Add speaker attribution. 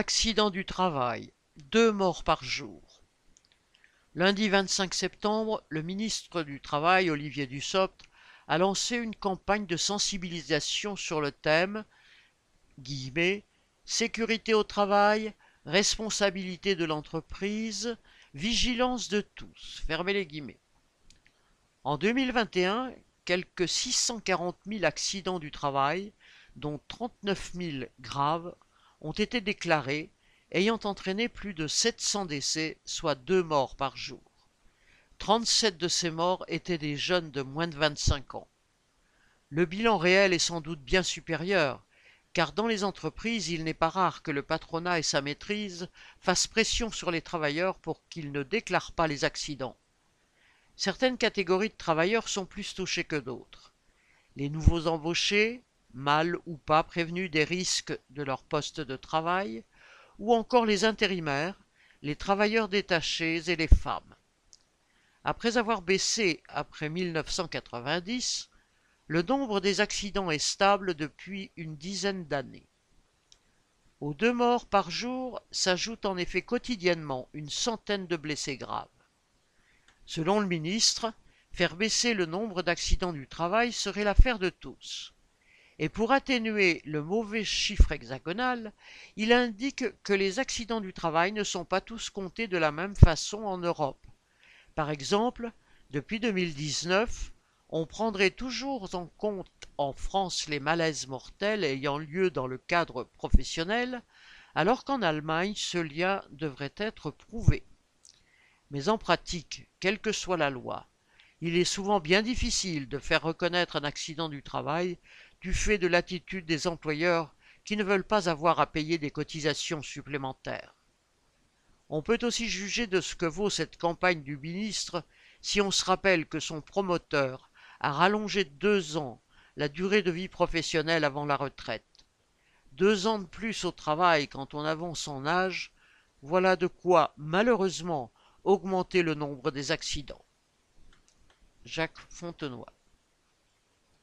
Speaker 1: Accident du travail, deux morts par jour. Lundi 25 septembre, le ministre du Travail, Olivier Dussopt, a lancé une campagne de sensibilisation sur le thème sécurité au travail, responsabilité de l'entreprise, vigilance de tous. Fermez les guillemets. En 2021, quelques 640 000 accidents du travail, dont 39 000 graves, ont été déclarés, ayant entraîné plus de 700 décès, soit deux morts par jour. 37 de ces morts étaient des jeunes de moins de 25 ans. Le bilan réel est sans doute bien supérieur, car dans les entreprises, il n'est pas rare que le patronat et sa maîtrise fassent pression sur les travailleurs pour qu'ils ne déclarent pas les accidents. Certaines catégories de travailleurs sont plus touchées que d'autres. Les nouveaux embauchés, mal ou pas prévenus des risques de leur poste de travail, ou encore les intérimaires, les travailleurs détachés et les femmes. Après avoir baissé après 1990, le nombre des accidents est stable depuis une dizaine d'années. Aux deux morts par jour s'ajoute en effet quotidiennement une centaine de blessés graves. Selon le ministre, faire baisser le nombre d'accidents du travail serait l'affaire de tous. Et pour atténuer le mauvais chiffre hexagonal, il indique que les accidents du travail ne sont pas tous comptés de la même façon en Europe. Par exemple, depuis 2019, on prendrait toujours en compte en France les malaises mortels ayant lieu dans le cadre professionnel, alors qu'en Allemagne ce lien devrait être prouvé. Mais en pratique, quelle que soit la loi, il est souvent bien difficile de faire reconnaître un accident du travail du fait de l'attitude des employeurs qui ne veulent pas avoir à payer des cotisations supplémentaires. On peut aussi juger de ce que vaut cette campagne du ministre si on se rappelle que son promoteur a rallongé de deux ans la durée de vie professionnelle avant la retraite. Deux ans de plus au travail quand on avance son âge, voilà de quoi, malheureusement, augmenter le nombre des accidents. Jacques Fontenoy